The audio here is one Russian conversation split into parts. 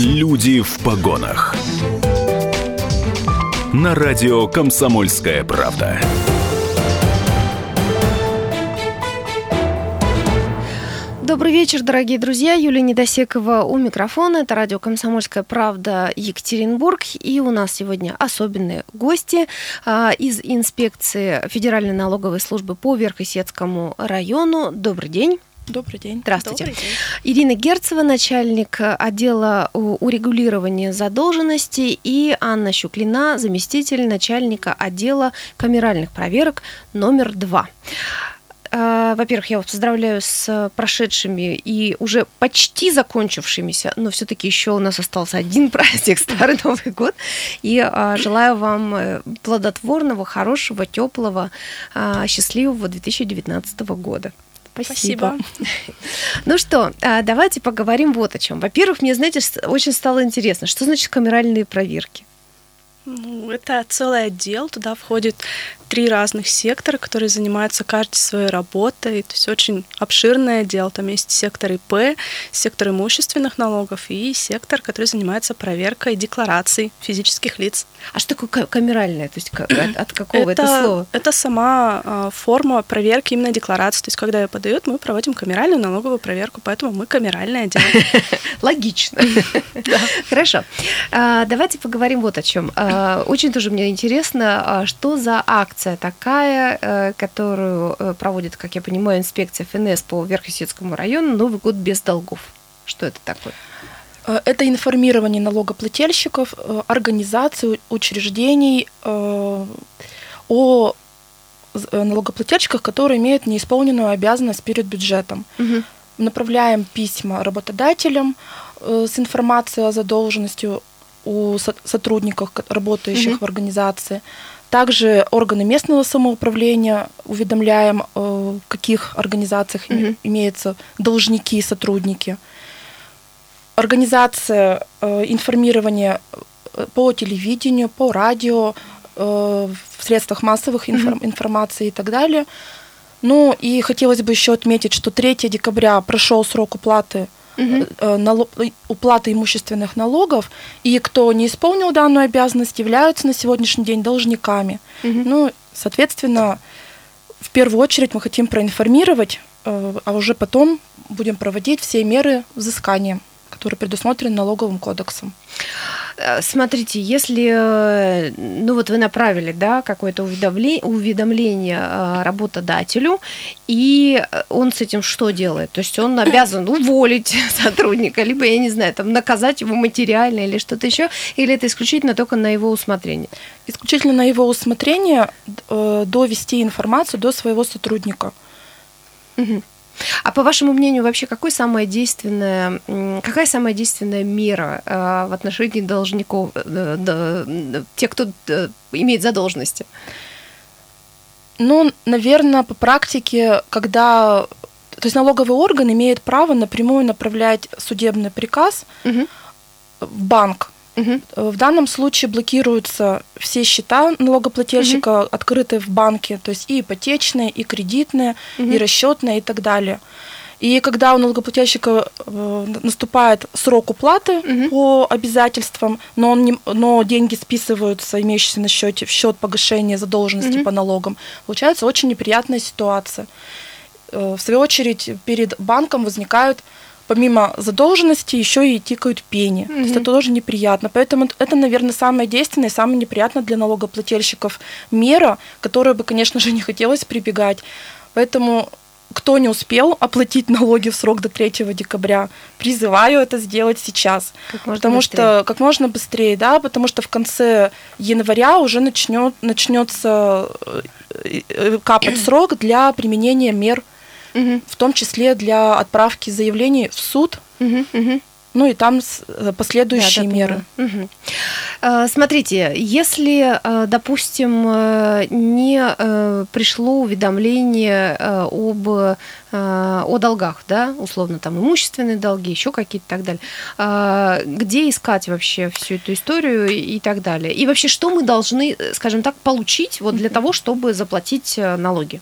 Люди в погонах. На радио Комсомольская правда. Добрый вечер, дорогие друзья. Юлия Недосекова у микрофона. Это радио «Комсомольская правда» Екатеринбург. И у нас сегодня особенные гости а, из инспекции Федеральной налоговой службы по Верхосецкому району. Добрый день. Добрый день. Здравствуйте. Добрый день. Ирина Герцева, начальник отдела урегулирования задолженностей, и Анна Щуклина, заместитель начальника отдела камеральных проверок номер два. А, во-первых, я вас поздравляю с прошедшими и уже почти закончившимися, но все-таки еще у нас остался один праздник, Старый Новый год. И а, желаю вам э, плодотворного, хорошего, теплого, счастливого 2019 года. Спасибо. Спасибо. Ну что, давайте поговорим вот о чем. Во-первых, мне, знаете, очень стало интересно, что значит камеральные проверки? Ну, это целый отдел, туда входит три разных сектора, которые занимаются каждой своей работой. То есть очень обширное дело. Там есть сектор ИП, сектор имущественных налогов и сектор, который занимается проверкой деклараций физических лиц. А что такое камеральное? То есть от, от какого это, это слова? Это сама э, форма проверки именно декларации. То есть когда ее подают, мы проводим камеральную налоговую проверку, поэтому мы камеральное отдел. Логично. Хорошо. А, давайте поговорим вот о чем. А, очень тоже мне интересно, что за акт акция такая, э, которую э, проводит, как я понимаю, инспекция ФНС по Верхосецкому району «Новый год без долгов». Что это такое? Э, это информирование налогоплательщиков, организаций, учреждений о налогоплательщиках, которые имеют неисполненную обязанность перед бюджетом. Угу. Направляем письма работодателям с информацией о задолженности у сотрудников, работающих угу. в организации. Также органы местного самоуправления уведомляем, э, в каких организациях mm-hmm. имеются должники и сотрудники. Организация э, информирования э, по телевидению, по радио, в средствах массовых информ- mm-hmm. информации и так далее. Ну и хотелось бы еще отметить, что 3 декабря прошел срок уплаты угу. уплаты имущественных налогов, и кто не исполнил данную обязанность, являются на сегодняшний день должниками. Угу. Ну, соответственно, в первую очередь мы хотим проинформировать, а уже потом будем проводить все меры взыскания, которые предусмотрены налоговым кодексом. Э, смотрите, если, э, ну вот вы направили, да, какое-то уведомление, уведомление э, работодателю, и он с этим что делает? То есть он обязан уволить сотрудника, либо, я не знаю, там, наказать его материально или что-то еще, или это исключительно только на его усмотрение? Исключительно на его усмотрение довести информацию до своего сотрудника. Угу. А по вашему мнению, вообще какой самая действенная, какая самая действенная мера э, в отношении должников, э, тех, кто э, имеет задолженности? Ну, наверное, по практике, когда то есть налоговый орган имеет право напрямую направлять судебный приказ угу. в банк Угу. В данном случае блокируются все счета налогоплательщика, угу. открытые в банке, то есть и ипотечные, и кредитные, угу. и расчетные и так далее. И когда у налогоплательщика э, наступает срок уплаты угу. по обязательствам, но, он не, но деньги списываются, имеющиеся на счете, в счет погашения задолженности угу. по налогам, получается очень неприятная ситуация. Э, в свою очередь перед банком возникают помимо задолженности еще и тикают пени. Mm-hmm. То есть это тоже неприятно. Поэтому это, наверное, самое действенное, самое неприятное для налогоплательщиков мера, которую бы, конечно же, не хотелось прибегать. Поэтому кто не успел оплатить налоги в срок до 3 декабря, призываю это сделать сейчас. Как можно потому быстрее. что как можно быстрее, да, потому что в конце января уже начнет, начнется э, э, капать срок для применения мер угу. в том числе для отправки заявлений в суд. Угу, угу. Ну и там э, последующие да, да, меры. Угу. Смотрите, если, э, допустим, не пришло уведомление об о долгах, да, условно там имущественные долги, еще какие-то и так далее. Где искать вообще всю эту историю и так далее? И вообще, что мы должны, скажем так, получить вот для того, чтобы заплатить налоги?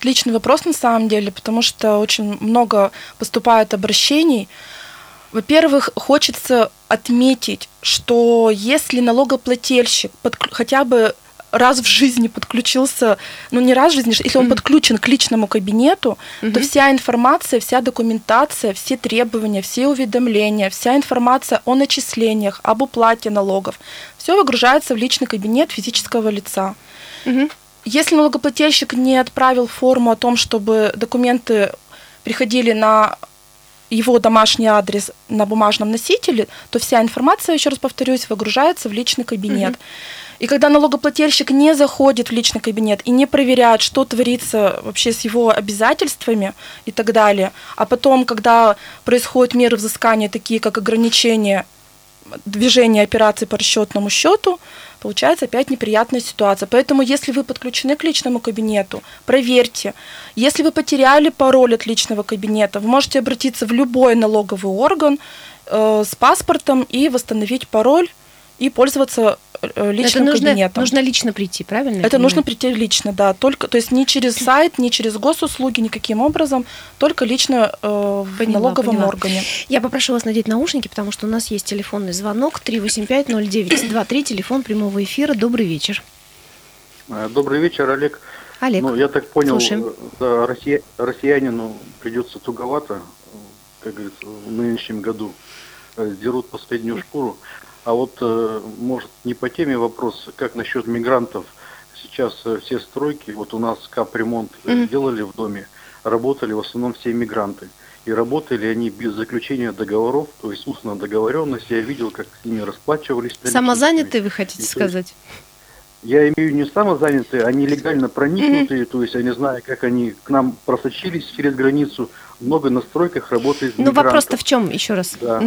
Отличный вопрос на самом деле, потому что очень много поступает обращений Во-первых, хочется отметить, что если налогоплательщик под, хотя бы раз в жизни подключился, ну не раз в жизни, если он mm-hmm. подключен к личному кабинету, mm-hmm. то вся информация, вся документация, все требования, все уведомления, вся информация о начислениях, об уплате налогов, все выгружается в личный кабинет физического лица. Mm-hmm. Если налогоплательщик не отправил форму о том, чтобы документы приходили на его домашний адрес на бумажном носителе, то вся информация, еще раз повторюсь, выгружается в личный кабинет. Mm-hmm. И когда налогоплательщик не заходит в личный кабинет и не проверяет, что творится вообще с его обязательствами и так далее, а потом, когда происходят меры взыскания, такие как ограничение движения операций по расчетному счету, получается опять неприятная ситуация. Поэтому, если вы подключены к личному кабинету, проверьте. Если вы потеряли пароль от личного кабинета, вы можете обратиться в любой налоговый орган э, с паспортом и восстановить пароль и пользоваться личным это нужно, кабинетом. Нужно лично прийти, правильно? Это нужно прийти лично, да. Только, то есть не через сайт, не через госуслуги, никаким образом, только лично э, в поняла, налоговом поняла. органе. Я попрошу вас надеть наушники, потому что у нас есть телефонный звонок 385-0923, телефон прямого эфира. Добрый вечер. Э, добрый вечер, Олег. Олег, ну, я так понял, слушаем. Э, да, россия, россиянину придется туговато, как говорится, в нынешнем году. Дерут последнюю шкуру. А вот, э, может, не по теме вопрос, как насчет мигрантов? Сейчас э, все стройки, вот у нас капремонт mm-hmm. делали в доме, работали в основном все мигранты. И работали они без заключения договоров, то есть устно договоренность. Я видел, как с ними расплачивались. Самозанятые, вы хотите и, сказать? Я имею не самозанятые, они легально проникнутые, mm-hmm. то есть они знаю, как они к нам просочились через границу. Много на стройках работает Ну вопрос-то в чем, еще раз? Да.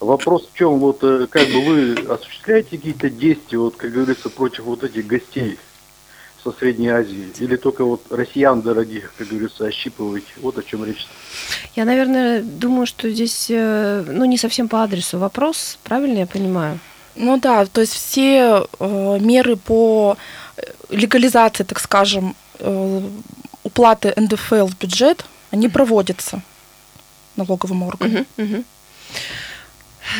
Вопрос в чем, вот э, как бы вы осуществляете какие-то действия, вот как говорится, против вот этих гостей со Средней Азии? Или только вот россиян дорогих, как говорится, ощипываете? Вот о чем речь. Я, наверное, думаю, что здесь, э, ну, не совсем по адресу вопрос, правильно я понимаю? Ну да, то есть все э, меры по легализации, так скажем, э, уплаты НДФЛ в бюджет, они проводятся налоговым органом. Uh-huh, uh-huh.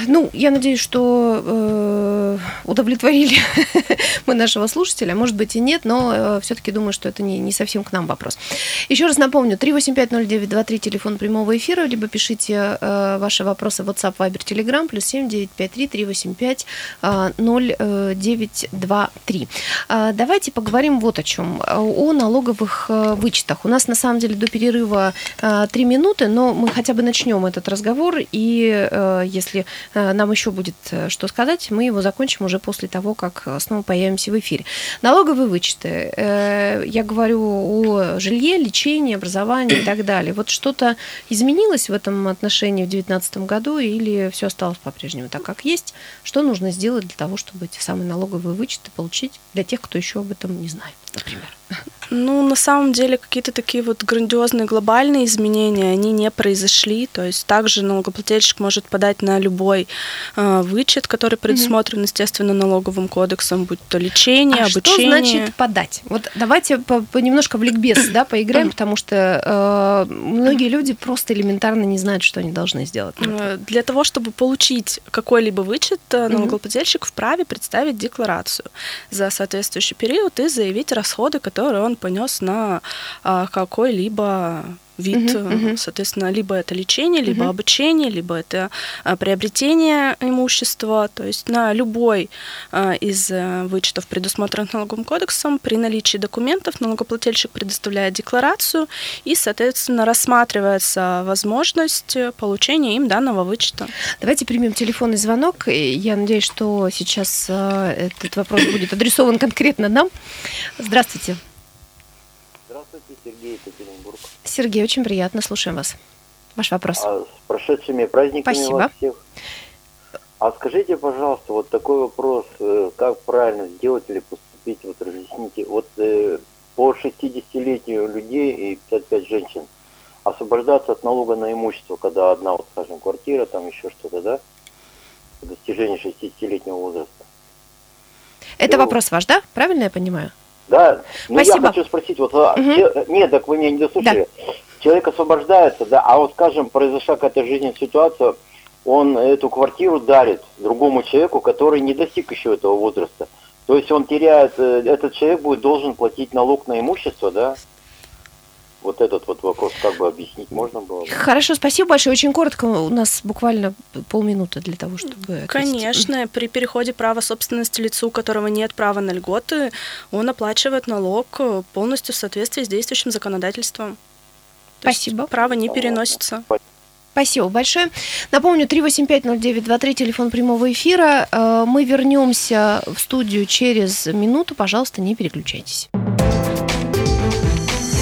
Ну, я надеюсь, что э, удовлетворили мы нашего слушателя. Может быть и нет, но э, все-таки думаю, что это не, не совсем к нам вопрос. Еще раз напомню, 3850923, телефон прямого эфира, либо пишите э, ваши вопросы в WhatsApp, Viber, Telegram, плюс 7953 385 э, 0923. Э, давайте поговорим вот о чем. О налоговых э, вычетах. У нас на самом деле до перерыва э, 3 минуты, но мы хотя бы начнем этот разговор, и э, если Э, нам еще будет э, что сказать, мы его закончим уже после того, как снова появимся в эфире. Налоговые вычеты. Э, я говорю о жилье, лечении, образовании и так далее. Вот что-то изменилось в этом отношении в 2019 году или все осталось по-прежнему так, как есть? Что нужно сделать для того, чтобы эти самые налоговые вычеты получить для тех, кто еще об этом не знает, например? Ну, на самом деле, какие-то такие вот грандиозные глобальные изменения, они не произошли. То есть также налогоплательщик может подать на любой э, вычет, который предусмотрен, mm-hmm. естественно, налоговым кодексом, будь то лечение, а обучение. что значит подать? Вот давайте по, по немножко в ликбез да, поиграем, потому что э, многие люди просто элементарно не знают, что они должны сделать. Э, для того, чтобы получить какой-либо вычет, mm-hmm. налогоплательщик вправе представить декларацию за соответствующий период и заявить расходы, которые он понес на а, какой-либо вид, uh-huh, uh-huh. соответственно, либо это лечение, либо uh-huh. обучение, либо это а, приобретение имущества, то есть на любой а, из вычетов, предусмотренных налоговым кодексом, при наличии документов налогоплательщик предоставляет декларацию и, соответственно, рассматривается возможность получения им данного вычета. Давайте примем телефонный звонок. Я надеюсь, что сейчас этот вопрос будет адресован конкретно нам. Здравствуйте. Сергей Екатеринбург. Сергей, очень приятно, слушаем вас. Ваш вопрос. А, с прошедшими праздниками Спасибо. вас всех. А скажите, пожалуйста, вот такой вопрос, э, как правильно сделать или поступить, вот разъясните, вот э, по 60-летию людей и 55 женщин освобождаться от налога на имущество, когда одна, вот, скажем, квартира, там еще что-то, да, достижение 60-летнего возраста. Это ну, вопрос ваш, да? Правильно я понимаю? Да, но ну, Спасибо. я хочу спросить, вот, угу. нет, так вы меня не дослушали. Да. Человек освобождается, да, а вот, скажем, произошла какая-то жизненная ситуация, он эту квартиру дарит другому человеку, который не достиг еще этого возраста. То есть он теряет, э, этот человек будет должен платить налог на имущество, да? Вот этот вот вопрос как бы объяснить можно было? бы? Хорошо, спасибо большое. Очень коротко, у нас буквально полминуты для того, чтобы ответить. Конечно, при переходе права собственности лицу, у которого нет права на льготы, он оплачивает налог полностью в соответствии с действующим законодательством. То Спасибо. право не переносится. Спасибо большое. Напомню, 3850923, телефон прямого эфира. Э, Мы вернемся в студию через минуту. Пожалуйста, не переключайтесь.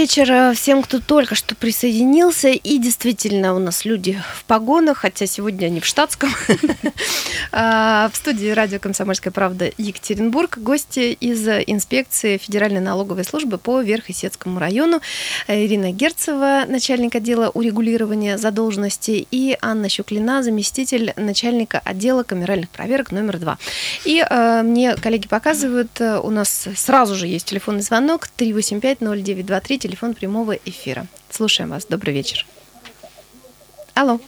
Вечер э, всем, кто только что присоединился. И действительно, у нас люди в погонах, хотя сегодня они в штатском. А, В студии радио «Комсомольская правда» Екатеринбург. Гости из инспекции Федеральной налоговой службы по Верхесецкому району. Ирина Герцева, начальник отдела урегулирования задолженности, и Анна Щуклина, заместитель начальника отдела камеральных проверок номер два. И э, мне коллеги показывают, э, у нас сразу же есть телефонный звонок 385-0923, телефон прямого эфира. Слушаем вас. Добрый вечер. Алло.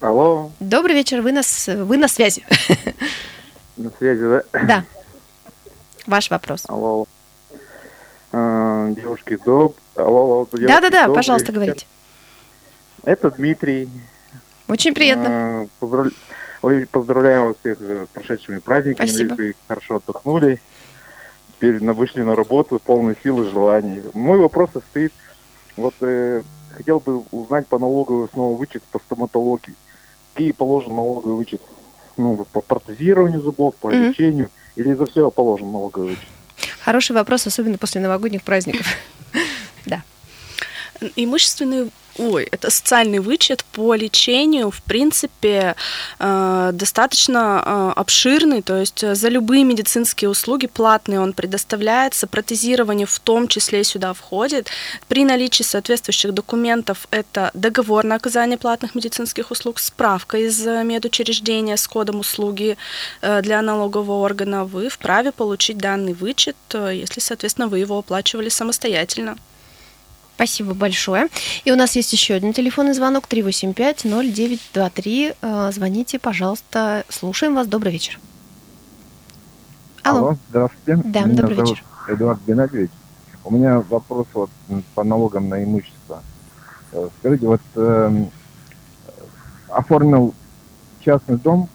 Алло, Добрый вечер. Вы, нас, вы на связи. на связи, да? Да. Ваш вопрос. Алло. А, девушки, доб... Алло, алло, Да-да-да, пожалуйста, говорите. Это Дмитрий. Очень приятно. А, поздрав- Ой, Поздравляем вас всех с прошедшими праздниками. Спасибо. Вы хорошо отдохнули. Теперь на- вышли на работу полной силы и желаний. Мой вопрос состоит, вот э, хотел бы узнать по налоговой снова вычет по стоматологии. Какие положен налоговый вычет? Ну, по протезированию зубов, по Мгм. лечению, или за все положен налоговый вычет? Хороший вопрос, особенно после новогодних праздников. Да. Имущественный Ой, это социальный вычет по лечению, в принципе, э, достаточно э, обширный, то есть э, за любые медицинские услуги платные он предоставляется, протезирование в том числе сюда входит. При наличии соответствующих документов это договор на оказание платных медицинских услуг, справка из э, медучреждения с кодом услуги э, для налогового органа, вы вправе получить данный вычет, э, если, соответственно, вы его оплачивали самостоятельно. Спасибо большое. И у нас есть еще один телефонный звонок 385-0923. Э, Звоните, пожалуйста. Слушаем вас. Добрый вечер. Алло. здравствуйте. Да, Меня добрый зовут вечер. Эдуард Геннадьевич. У меня вопрос вот по налогам на имущество. Э, Скажите, вот эм, оформил частный дом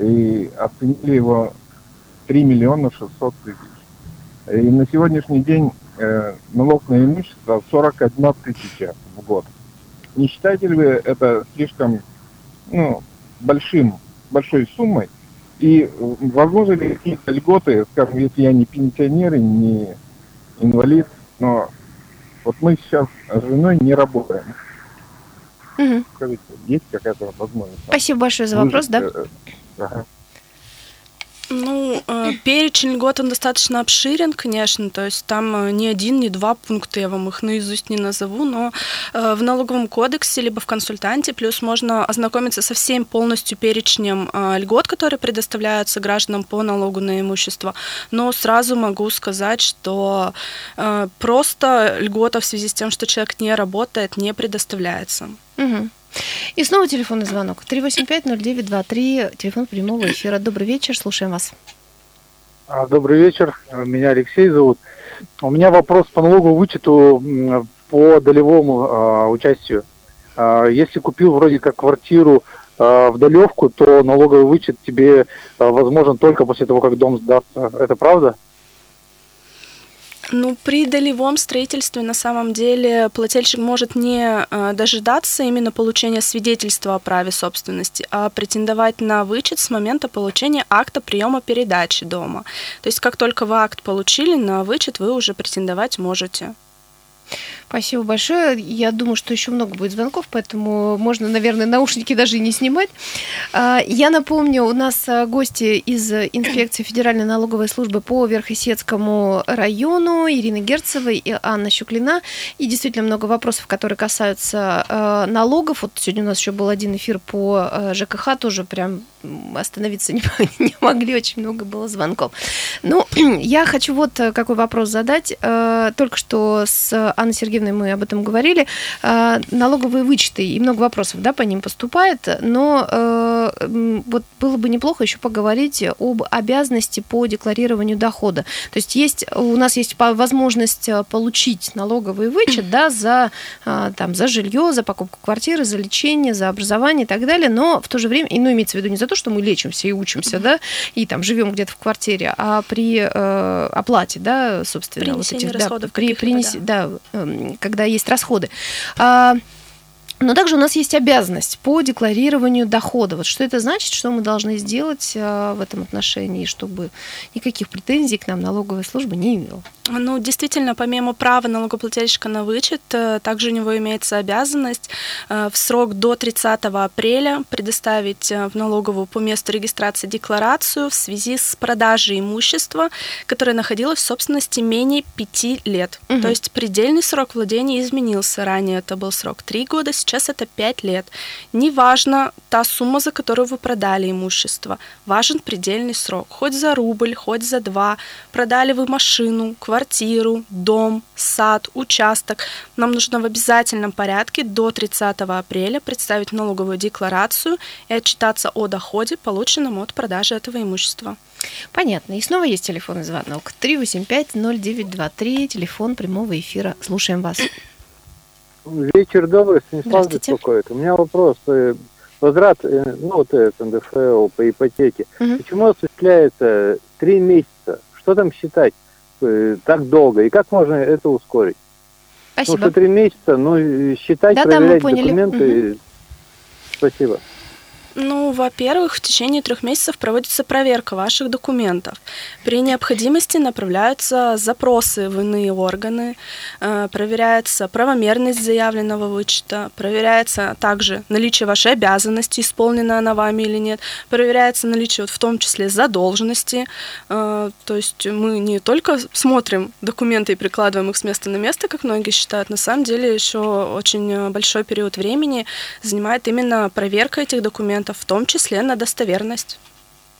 и оценили его 3 миллиона 600 тысяч. И на сегодняшний день э, налог на имущество 41 тысяча в год. Не считаете ли вы это слишком ну, большим, большой суммой? И э, возможно ли какие-то льготы, скажем, если я не пенсионер и не инвалид, но вот мы сейчас с женой не работаем. Мгм. Скажите, есть какая-то возможность? Спасибо большое за вопрос, да? выжить, э, э, ага. Ну, э, перечень льгот, он достаточно обширен, конечно, то есть там э, не один, не два пункта, я вам их наизусть не назову, но э, в налоговом кодексе либо в консультанте, плюс можно ознакомиться со всем полностью перечнем льгот, которые предоставляются гражданам по налогу на имущество, но сразу могу сказать, что просто льгота в связи с тем, что человек не работает, не предоставляется. Мгм. И снова телефонный звонок 385-0923, телефон прямого эфира. Добрый вечер, слушаем вас. А, Добрый вечер, меня Алексей зовут. У меня вопрос по налоговому вычету по долевому а, участию. А, Если купил вроде как квартиру а, в долевку, то налоговый вычет тебе а, возможен только после того, как дом сдастся. Это правда? Ну, при долевом строительстве на самом деле плательщик может не э, дожидаться именно получения свидетельства о праве собственности, а претендовать на вычет с момента получения акта приема передачи дома. То есть как только вы акт получили, на вычет вы уже претендовать можете. Спасибо большое. Я думаю, что еще много будет звонков, поэтому можно, наверное, наушники даже не снимать. А, я напомню, у нас а, гости из инспекции Федеральной налоговой службы по Верхесецкому району Ирина Герцева и Анна Щуклина. И действительно много вопросов, которые касаются а, налогов. Вот сегодня у нас еще был один эфир по ЖКХ, тоже прям остановиться не, могли, очень много было звонков. Но я хочу вот какой вопрос задать. Только что с Анной Сергеевной Андреевной мы об этом говорили, а, налоговые вычеты, и много вопросов да, по ним поступает, но э, вот было бы неплохо еще поговорить об обязанности по декларированию дохода. То есть, есть у нас есть возможность э, получить налоговый вычет да, за, там, за жилье, за покупку квартиры, за лечение, за образование и так далее, но в то же время, и ну, имеется в виду не за то, что мы лечимся и учимся, да, и там живем где-то в квартире, а при э, оплате, да, собственно, вот этих, да, при, принес, да, эм, когда есть расходы. А, но также у нас есть обязанность по декларированию дохода. Вот что это значит, что мы должны сделать а, в этом отношении, чтобы никаких претензий к нам налоговая служба не имела. Ну, действительно, помимо права налогоплательщика на вычет, э, также у него имеется обязанность э, в срок до 30 апреля предоставить э, в налоговую по месту регистрации декларацию в связи с продажей имущества, которое находилось в собственности менее 5 лет. Угу. То есть предельный срок владения изменился. Ранее это был срок 3 года, сейчас это 5 лет. Неважно та сумма, за которую вы продали имущество, важен предельный срок. Хоть за рубль, хоть за два. Продали вы машину, квартиру, дом, сад, участок, нам нужно в обязательном порядке до 30 апреля представить налоговую декларацию и отчитаться о доходе, полученном от продажи этого имущества. Понятно. И снова есть телефонный звонок. 385-0923, телефон прямого эфира. Слушаем вас. Вечер добрый, Станислав беспокоит. У меня вопрос. Э, возврат, э, ну, вот это НДФЛ по ипотеке. Угу. Почему осуществляется три месяца? Что там считать? Э, так долго? И как можно это ускорить? Спасибо. Ну, что три месяца, ну, считать, да, проверять да, документы. Угу. Спасибо. Ну, во-первых, в течение трех месяцев проводится проверка ваших документов. При необходимости направляются запросы в иные органы, э, проверяется правомерность заявленного вычета, проверяется также наличие вашей обязанности, исполнена она вами или нет, проверяется наличие в том числе задолженности. Э, то есть мы не только смотрим документы и прикладываем их с места на место, как многие считают, на самом деле еще очень большой период времени занимает именно проверка этих документов, документов, в том числе на достоверность.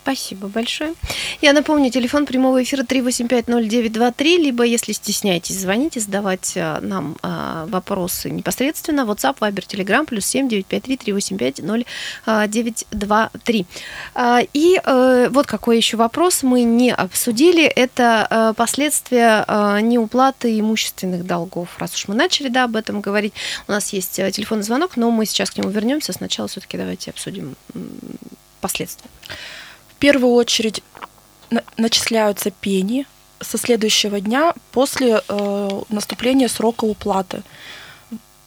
Спасибо большое. Я напомню, телефон прямого эфира 3850923, либо, если стесняетесь звонить и задавать а, нам а, вопросы непосредственно, WhatsApp, Viber, Telegram, плюс 7 953 385 0923. И э, вот какой еще вопрос мы не обсудили, это э, последствия э, неуплаты имущественных долгов. Раз уж мы начали да, об этом говорить, у нас есть телефонный звонок, но мы сейчас к нему вернемся. Сначала все-таки давайте обсудим последствия первую очередь начисляются пени со следующего дня после э, наступления срока уплаты.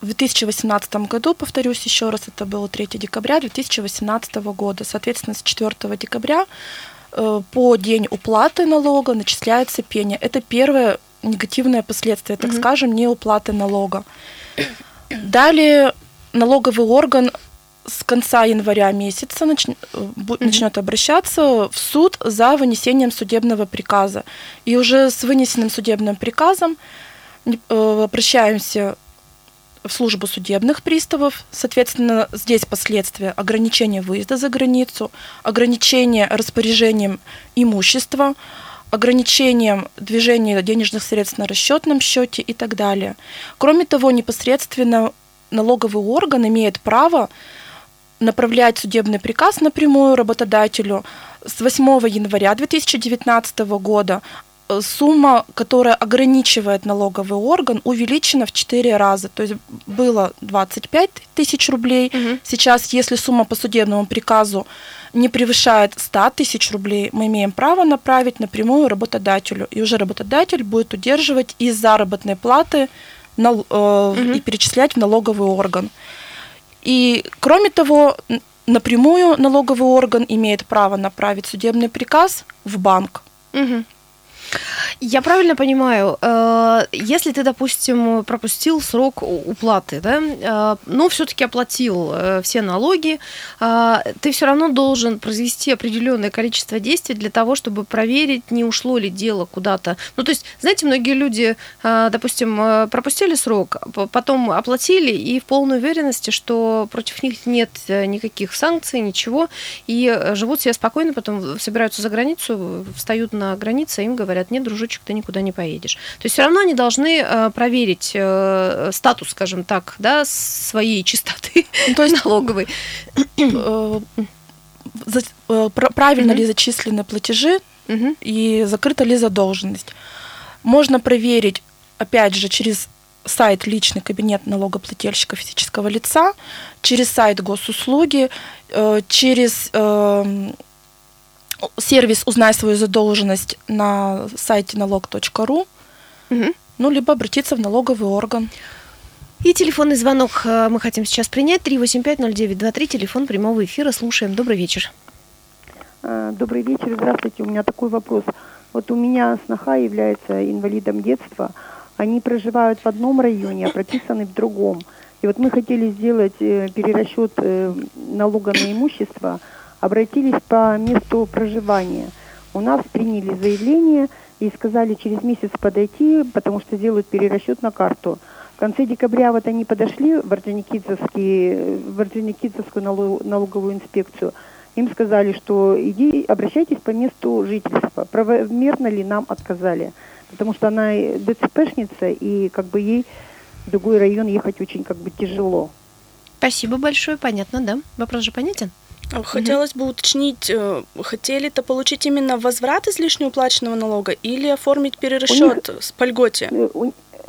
В 2018 году, повторюсь еще раз, это было 3 декабря 2018 года. Соответственно, с 4 декабря э, по день уплаты налога начисляется пени. Это первое негативное последствие, так mm-hmm. скажем, неуплаты налога. Далее налоговый орган с конца января месяца нач... начнет обращаться в суд за вынесением судебного приказа. И уже с вынесенным судебным приказом э, обращаемся в службу судебных приставов. Соответственно, здесь последствия ограничения выезда за границу, ограничение распоряжением имущества, ограничением движения денежных средств на расчетном счете и так далее. Кроме того, непосредственно налоговый орган имеет право направлять судебный приказ напрямую работодателю. С 8 января 2019 года э, сумма, которая ограничивает налоговый орган, увеличена в 4 раза. То есть было 25 тысяч рублей. Угу. Сейчас, если сумма по судебному приказу не превышает 100 тысяч рублей, мы имеем право направить напрямую работодателю. И уже работодатель будет удерживать из заработной платы нал- э, угу. и перечислять в налоговый орган. И, кроме того, напрямую налоговый орган имеет право направить судебный приказ в банк. Угу. Я правильно понимаю, э, если ты, допустим, пропустил срок уплаты, да, э, но все-таки оплатил э, все налоги, ты все равно должен произвести определенное количество действий для того, чтобы проверить, не ушло ли дело куда-то. Ну, то есть, знаете, многие люди, допустим, пропустили срок, потом оплатили и в полной уверенности, что против них нет никаких санкций, ничего, и живут себе спокойно, потом собираются за границу, встают на границе, им говорят, нет, дружочек, ты никуда не поедешь. То есть все равно они должны э, проверить э, статус, скажем так, да, своей чистоты ну, то есть налоговой. Э, правильно ли зачислены платежи и закрыта ли задолженность. Можно проверить, опять же, через сайт личный кабинет налогоплательщика физического лица, через сайт госуслуги, через эм, сервис «Узнай свою задолженность» на сайте налог.ру, угу. ну, либо обратиться в налоговый орган. И телефонный звонок э, мы хотим сейчас принять. 3850923, телефон прямого эфира. Слушаем. Добрый вечер. Э, добрый вечер. Здравствуйте. У меня такой вопрос. Вот у меня сноха является инвалидом детства. Они проживают в одном районе, а прописаны в другом. И вот мы хотели сделать э, перерасчет налога на имущество – обратились по месту проживания. У нас приняли заявление и сказали через месяц подойти, потому что делают перерасчет на карту. В конце декабря вот они подошли в Орджоникидзевскую, в Орджоникидзевскую налоговую инспекцию. Им сказали, что иди, обращайтесь по месту жительства. Правомерно ли нам отказали? Потому что она ДЦПшница, и как бы ей в другой район ехать очень как бы тяжело. Спасибо большое, понятно, да? Вопрос же понятен? Хотелось бы уточнить, э, хотели-то получить именно возврат излишне уплаченного налога или оформить перерасчет них, по льготе? Э,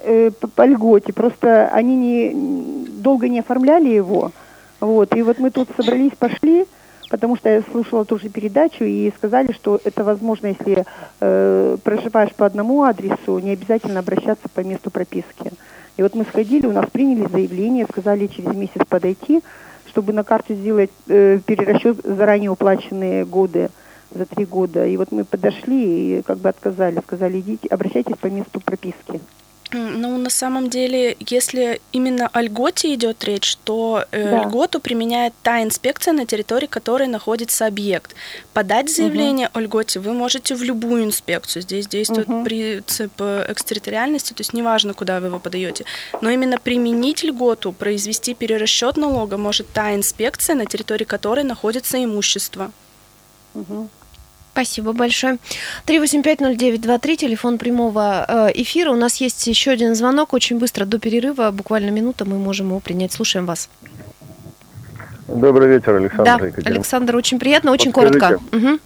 э, по льготе, просто они не, долго не оформляли его, вот, и вот мы тут собрались, пошли, потому что я слушала тоже передачу и сказали, что это возможно, если э, проживаешь по одному адресу, не обязательно обращаться по месту прописки. И вот мы сходили, у нас приняли заявление, сказали через месяц подойти, чтобы на карте сделать э, перерасчет заранее уплаченные годы за три года. И вот мы подошли и как бы отказали, сказали, идите, обращайтесь по месту прописки. Ну, на самом деле, если именно о льготе идет речь, то э, да. льготу применяет та инспекция, на территории которой находится объект. Подать заявление угу. о льготе вы можете в любую инспекцию. Здесь действует угу. принцип экстерриториальности, то есть неважно, куда вы его подаете. Но именно применить льготу, произвести перерасчет налога может та инспекция, на территории которой находится имущество. Угу. Спасибо большое. 3850923, телефон прямого э, эфира. У нас есть еще один звонок. Очень быстро, до перерыва, буквально минута, мы можем его принять. Слушаем вас. Добрый вечер, Александр. Да, Екатерина. Александр, очень приятно, очень Подскажите, коротко. Угу.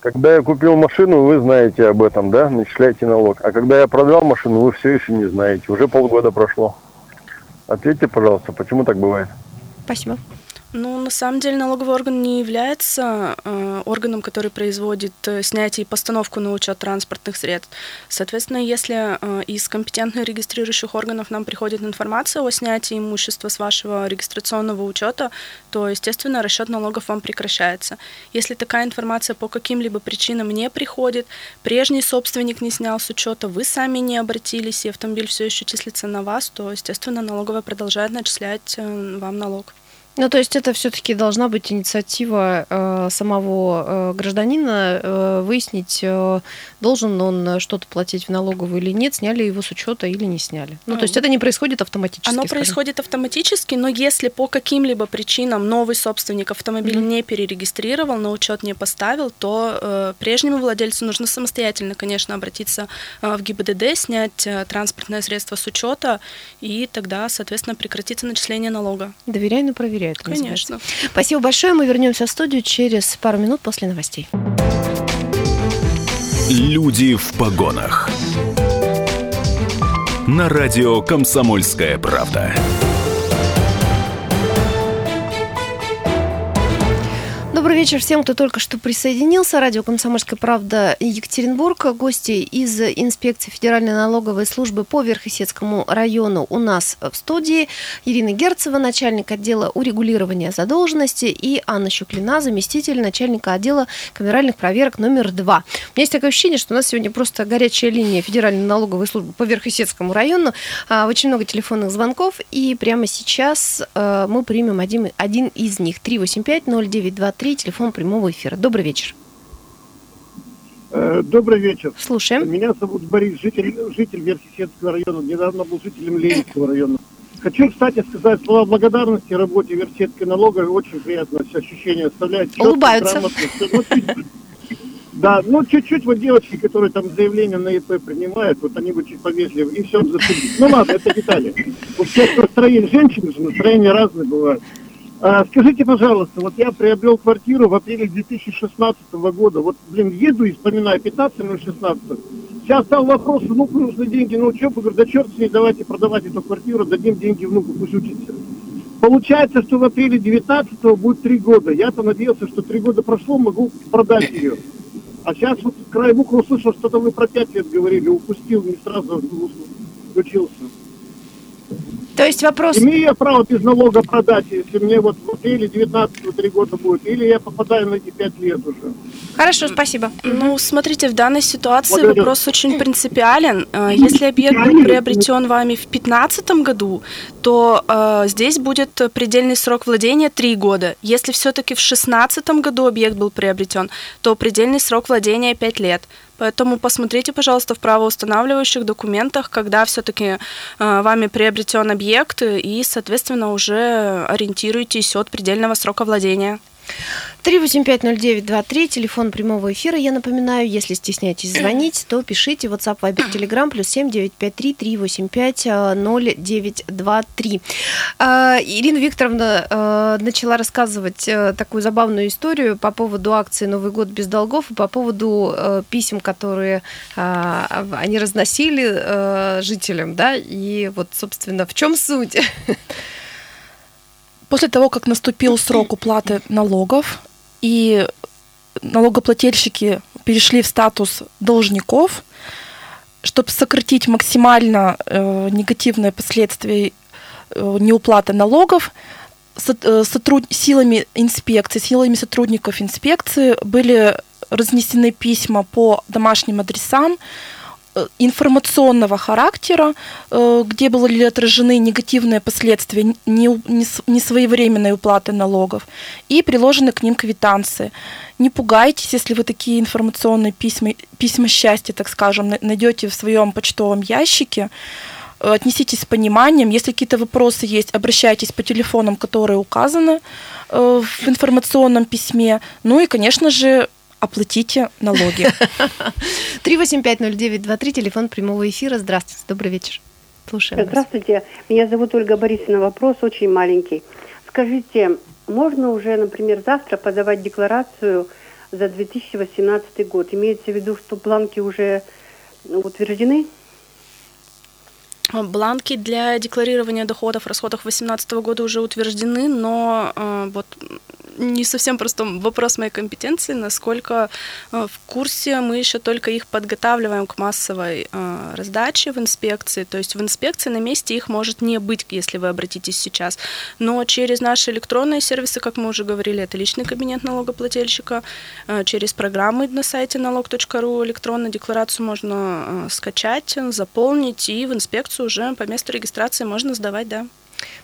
Когда я купил машину, вы знаете об этом, да, начисляете налог. А когда я продал машину, вы все еще не знаете. Уже полгода прошло. Ответьте, пожалуйста, почему так бывает? Спасибо. Ну, на самом деле налоговый орган не является э, органом, который производит э, снятие и постановку на учет транспортных средств. Соответственно, если э, из компетентных регистрирующих органов нам приходит информация о снятии имущества с вашего регистрационного учета, то, естественно, расчет налогов вам прекращается. Если такая информация по каким-либо причинам не приходит, прежний собственник не снял с учета, вы сами не обратились, и автомобиль все еще числится на вас, то, естественно, налоговая продолжает начислять э, вам налог. Ну, то есть это все-таки должна быть инициатива э, самого э, гражданина э, выяснить, э, должен он что-то платить в налоговую или нет, сняли его с учета или не сняли. Ну, то есть это не происходит автоматически. Оно скажем. происходит автоматически, но если по каким-либо причинам новый собственник автомобиля mm-hmm. не перерегистрировал, на учет не поставил, то э, прежнему владельцу нужно самостоятельно, конечно, обратиться э, в ГИБДД, снять э, транспортное средство с учета, и тогда, соответственно, прекратится начисление налога. Доверяй, но проверяй проверяют. Конечно. Называется. Спасибо большое. Мы вернемся в студию через пару минут после новостей. Люди в погонах. На радио Комсомольская правда. Вечер всем, кто только что присоединился. Радио «Комсомольская правда» Екатеринбург. Гости из инспекции Федеральной налоговой службы по Верхесецкому району у нас в студии. Ирина Герцева, начальник отдела урегулирования задолженности, и Анна Щуклина, заместитель начальника отдела камеральных проверок номер два. У меня есть такое ощущение, что у нас сегодня просто горячая линия Федеральной налоговой службы по Верхесецкому району. А, очень много телефонных звонков, и прямо сейчас э, мы примем один, один из них. 385-0923 телефон прямого эфира. Добрый вечер. Э, добрый вечер. Слушаем. Меня зовут Борис, житель, житель Верхесецкого района. Недавно был жителем Ленинского района. Хочу, кстати, сказать слова благодарности работе Верхесецкой налоговой. Очень приятное ощущение оставляет. Четко, Улыбаются. Ну, чуть- Да, ну чуть-чуть вот девочки, которые там заявление на ИП принимают, вот они бы чуть повежливее, и все зацепить. Ну ладно, это детали. У всех настроение женщин же настроения разные бывают. А, скажите, пожалуйста, вот я приобрел квартиру в апреле 2016 года. Вот, блин, еду и вспоминаю 15 или 16. Сейчас стал вопрос, внуку нужны деньги на учебу. Говорю, да черт с ней, давайте продавать эту квартиру, дадим деньги внуку, пусть учится. Получается, что в апреле 19 будет три года. Я-то надеялся, что три года прошло, могу продать ее. А сейчас вот краем уха услышал, что-то вы про пять лет говорили, упустил, не сразу включился. То есть вопрос... Имею я право без налога продать, если мне вот в апреле 19 три года будет, или я попадаю на эти пять лет уже? Хорошо, спасибо. Ну, смотрите, в данной ситуации Благодарю. вопрос очень принципиален. Э, Если объект был приобретен вами в 2015 году, то э, здесь будет предельный срок владения 3 года. Если все-таки в 2016 году объект был приобретен, то предельный срок владения 5 лет. Поэтому посмотрите, пожалуйста, в правоустанавливающих документах, когда все-таки вами приобретен объект, и, соответственно, уже ориентируйтесь от предельного срока владения. 3850923, телефон прямого эфира. Я напоминаю, если стесняетесь звонить, то пишите WhatsApp, Viber, Telegram, плюс 7953 385 0923. А, Ирина Викторовна а, начала рассказывать а, такую забавную историю по поводу акции «Новый год без долгов» и по поводу писем, которые они разносили жителям, да, и вот, собственно, в чем суть? После того, как наступил срок уплаты налогов и налогоплательщики перешли в статус должников, чтобы сократить максимально э, негативные последствия э, неуплаты налогов, со, э, сотруд... силами инспекции, силами сотрудников инспекции были разнесены письма по домашним адресам информационного характера, э, где были отражены негативные последствия несвоевременной уплаты налогов, и приложены к ним квитанции. Не пугайтесь, если вы такие информационные письма, письма счастья, так скажем, на- найдете в своем почтовом ящике. Э, Отнеситесь с пониманием. Если какие-то вопросы есть, обращайтесь по телефонам, которые указаны э, в информационном письме. Ну и, конечно же, оплатите налоги. 3850923, телефон прямого эфира. Здравствуйте, добрый вечер. Слушаем вас. Здравствуйте, меня зовут Ольга Борисовна. Вопрос очень маленький. Скажите, можно уже, например, завтра подавать декларацию за 2018 год? Имеется в виду, что бланки уже ну, утверждены? Бланки для декларирования доходов, расходов 2018 года уже утверждены, но э, вот не совсем просто вопрос моей компетенции, насколько э, в курсе мы еще только их подготавливаем к массовой э, раздаче в инспекции. То есть в инспекции на месте их может не быть, если вы обратитесь сейчас. Но через наши электронные сервисы, как мы уже говорили, это личный кабинет налогоплательщика, э, через программы на сайте налог.ру электронную декларацию можно скачать, заполнить, и в инспекцию уже по месту регистрации можно сдавать, да.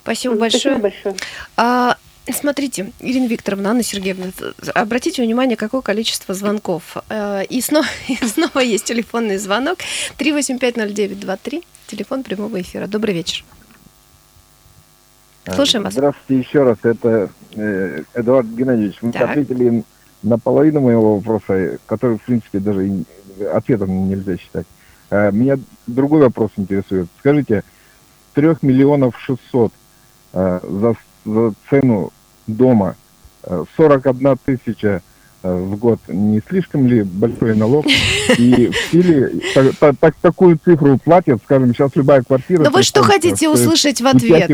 Спасибо Спасибо большое. большое. А, смотрите, Ирина Викторовна, Анна Сергеевна, обратите внимание, какое количество звонков. Э, И снова, и снова есть телефонный звонок. 3850923, телефон прямого эфира. Добрый вечер. Слушаем вас. Здравствуйте еще раз. Это э, Эдуард Геннадьевич. Вы Так. ответили на половину моего вопроса, который, в принципе, даже ответом нельзя считать. Э, меня другой вопрос интересует. Скажите, трех миллионов шестьсот э, за, за цену дома, э, 41 тысяча в год не слишком ли большой налог? И в Чили так, так, такую цифру платят, скажем, сейчас любая квартира... Но вы что хотите услышать в ответ?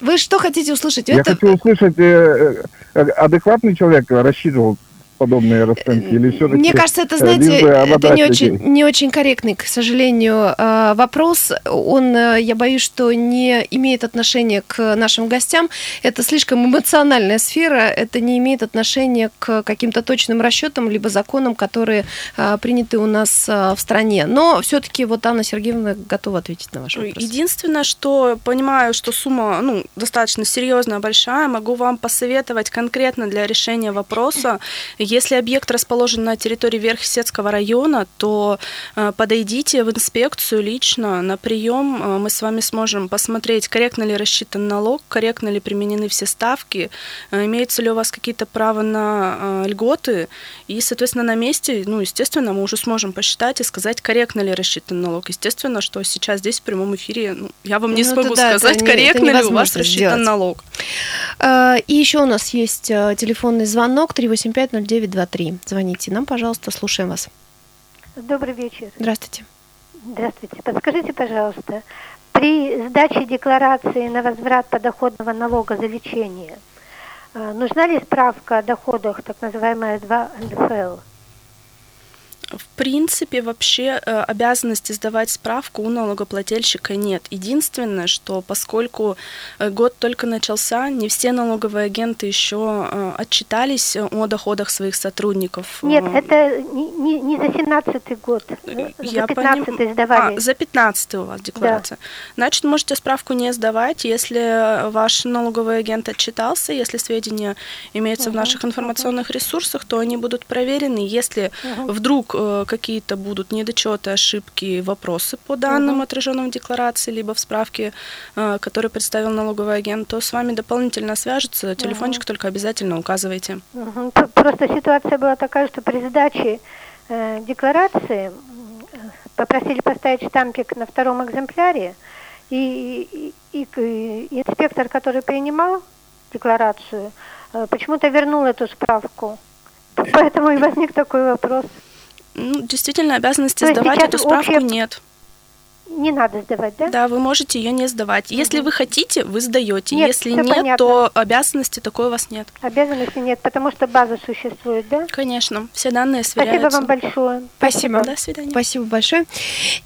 Вы что хотите услышать? Я Это... хочу услышать, э, э, адекватный человек рассчитывал подобные расценки? Или все Мне кажется, это, знаете, это не очень, не очень корректный, к сожалению, э, вопрос. Он, э, я боюсь, что не имеет отношения к нашим гостям. Это слишком эмоциональная сфера, это не имеет отношения к каким-то точным расчетам, либо законам, которые э, приняты у нас в стране. Но все-таки вот Анна Сергеевна готова ответить на ваш вопрос. Единственное, что понимаю, что сумма ну, достаточно серьезная, большая, могу вам посоветовать конкретно для решения вопроса если объект расположен на территории Верхсетского района, то э, подойдите в инспекцию лично на прием. Э, мы с вами сможем посмотреть, корректно ли рассчитан налог, корректно ли применены все ставки, э, имеется ли у вас какие-то права на льготы. И, соответственно, на месте, ну, естественно, мы уже сможем посчитать и сказать, корректно ли рассчитан налог. Естественно, что сейчас здесь в прямом эфире ну, я вам не ну, смогу да, сказать, корректно ли у вас рассчитан сделать. налог. И еще у нас есть телефонный звонок 38509 923. Звоните нам, пожалуйста, слушаем вас. Добрый вечер. Здравствуйте. Здравствуйте. Подскажите, пожалуйста, при сдаче декларации на возврат подоходного налога за лечение э, нужна ли справка о доходах, так называемая 2 НДФЛ? В принципе, вообще э, обязанности сдавать справку у налогоплательщика нет. Единственное, что поскольку э, год только начался, не все налоговые агенты еще э, отчитались о доходах своих сотрудников. Нет, это не, не за 17 год, Я за 15 поним... сдавали. А, за 15 у вас декларация. Да. Значит, можете справку не сдавать, если ваш налоговый агент отчитался, если сведения имеются угу, в наших информационных угу. ресурсах, то они будут проверены. Если угу. вдруг какие-то будут недочеты, ошибки, вопросы по данным, угу. отраженным в декларации, либо в справке, э, который представил налоговый агент, то с вами дополнительно свяжется. Телефончик угу. только обязательно указывайте. Угу. Просто ситуация была такая, что при сдаче э, декларации попросили поставить штампик на втором экземпляре, и, и, и инспектор, который принимал декларацию, почему-то вернул эту справку. Поэтому и возник такой вопрос. Ну, действительно, обязанности То сдавать эту справку общее... нет не надо сдавать, да? Да, вы можете ее не сдавать. Если угу. вы хотите, вы сдаете. Нет, Если нет, понятно. то обязанности такой у вас нет. Обязанности нет, потому что база существует, да? Конечно, все данные сверяются. Спасибо вам большое. Спасибо. До свидания. Спасибо большое.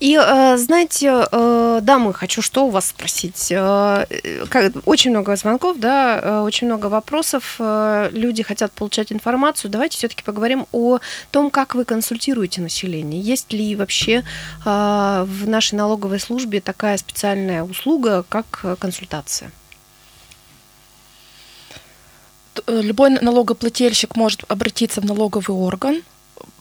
И э, знаете, э, дамы, хочу что у вас спросить. Э, очень много звонков, да, очень много вопросов. Люди хотят получать информацию. Давайте все-таки поговорим о том, как вы консультируете население. Есть ли вообще в нашей налоговой налоговой службе такая специальная услуга, как э, консультация? Э, любой налогоплательщик может обратиться в налоговый орган,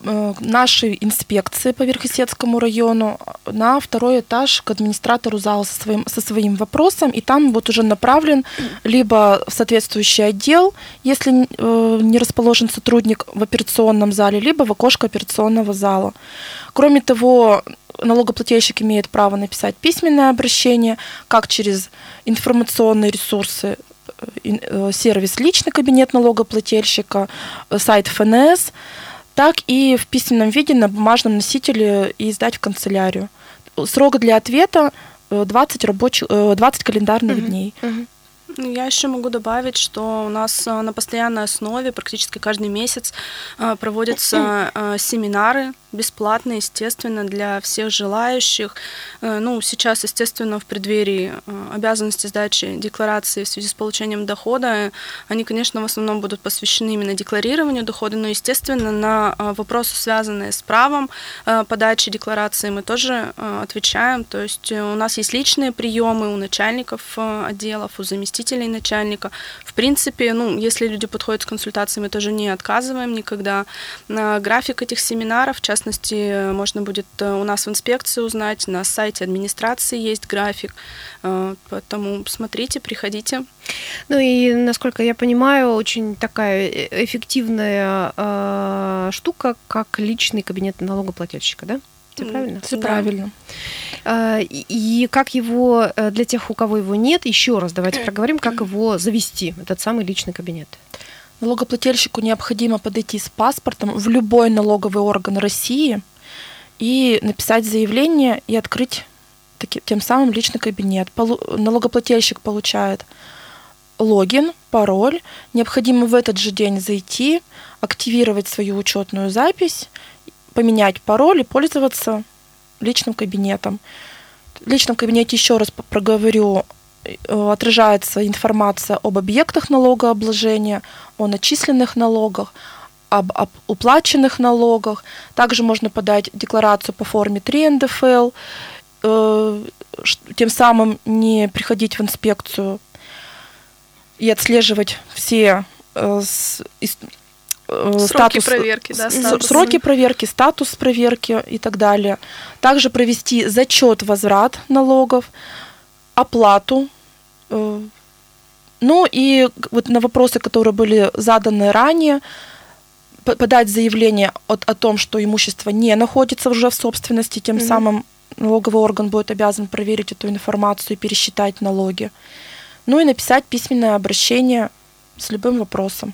нашей инспекции по Верхесецкому району на второй этаж к администратору зала со своим, со своим вопросом, и там вот уже направлен либо в соответствующий отдел, если не расположен сотрудник в операционном зале, либо в окошко операционного зала. Кроме того, налогоплательщик имеет право написать письменное обращение, как через информационные ресурсы, э, э, сервис «Личный кабинет налогоплательщика», э, сайт ФНС, так и в письменном виде на бумажном носителе и сдать в канцелярию. Срок для ответа 20, рабочих, 20 календарных угу, дней. Угу. Я еще могу добавить, что у нас на постоянной основе практически каждый месяц проводятся семинары бесплатно, естественно, для всех желающих. Э, ну, сейчас, естественно, в преддверии э, обязанности сдачи декларации в связи с получением дохода, они, конечно, в основном будут посвящены именно декларированию дохода, но, естественно, на э, вопросы, связанные с правом подачи декларации, мы тоже отвечаем. То есть у нас есть личные приемы у начальников отделов, у заместителей начальника. В принципе, ну, если люди подходят с консультацией, мы тоже не отказываем никогда. График этих семинаров, часто можно будет э, у нас в инспекции узнать, на сайте администрации есть график, э, поэтому смотрите, приходите. Ну и, насколько я понимаю, очень такая э, эффективная э, штука, как личный кабинет налогоплательщика, да? Все правильно? Все да. правильно. И как его, для тех, у кого его нет, еще раз давайте проговорим, как его завести, этот самый личный кабинет. Налогоплательщику необходимо подойти с паспортом в любой налоговый орган России и написать заявление и открыть таки, тем самым личный кабинет. Полу, налогоплательщик получает логин, пароль. Необходимо в этот же день зайти, активировать свою учетную запись, поменять пароль и пользоваться личным кабинетом. В личном кабинете, еще раз проговорю, отражается информация об объектах налогообложения, о начисленных налогах, об, об уплаченных налогах. Также можно подать декларацию по форме 3 НДФЛ, э, тем самым не приходить в инспекцию и отслеживать все э, с, э, сроки статус, проверки, да, статус. сроки проверки, статус проверки и так далее. Также провести зачет возврат налогов, оплату. Э, ну и вот на вопросы, которые были заданы ранее, подать заявление о, о том, что имущество не находится уже в собственности, тем mm-hmm. самым налоговый орган будет обязан проверить эту информацию и пересчитать налоги. Ну и написать письменное обращение с любым вопросом.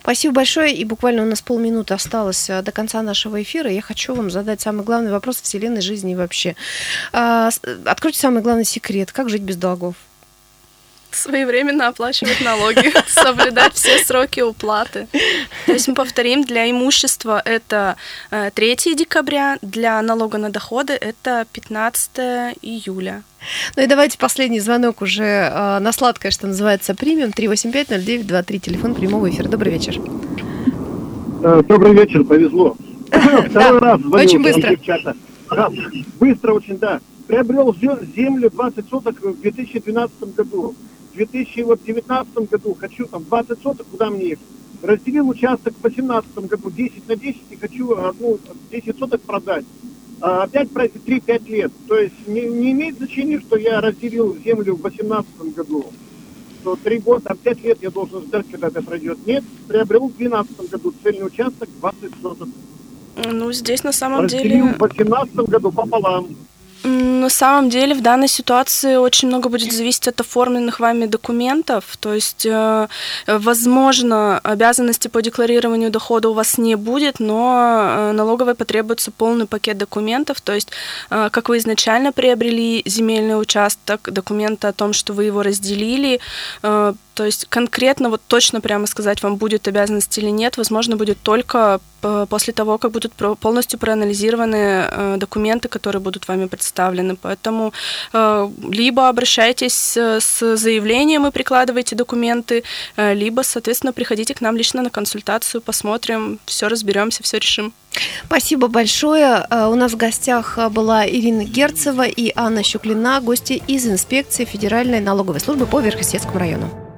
Спасибо большое. И буквально у нас полминуты осталось э, до конца нашего эфира. Я хочу вам задать самый главный вопрос Вселенной жизни вообще. А, откройте самый главный секрет. Как жить без долгов? Своевременно оплачивать налоги, соблюдать все сроки уплаты. То есть мы повторим, для имущества это 3 э, декабря, для налога на доходы это 15 июля. Ну и давайте последний звонок уже э, на сладкое, что называется, примем. 385-0923, телефон прямого эфира. Добрый вечер. Э, добрый вечер, повезло. Второй раз звоню. Очень быстро. Быстро очень, да. Приобрел землю 20 соток в 2012 году. В 2019 году хочу там 20 соток, куда мне их? Разделил участок в 2018 году 10 на 10 и хочу одну 10 соток продать. А опять пройти 3-5 лет. То есть не, не имеет значения, что я разделил землю в 2018 году. Что 3 года, там 5 лет я должен ждать, когда это пройдет. Нет, приобрел в 2012 году цельный участок 20 соток. Ну, здесь на самом Разделил деле... в 2018 году пополам. На самом деле в данной ситуации очень много будет зависеть от оформленных вами документов. То есть, э, возможно, обязанности по декларированию дохода у вас не будет, но э, налоговой потребуется полный пакет документов. То есть, э, как вы изначально приобрели земельный участок, документы о том, что вы его разделили, то есть конкретно вот точно прямо сказать вам будет обязанность или нет, возможно, будет только после того, как будут полностью проанализированы э, документы, которые будут вами представлены. Поэтому э, либо обращайтесь с заявлением и прикладывайте документы, э, либо, соответственно, приходите к нам лично на консультацию, посмотрим, все разберемся, все решим. Спасибо большое. У нас в гостях была Ирина Герцева и Анна Щуклина, гости из инспекции Федеральной налоговой службы по Верхосецкому району.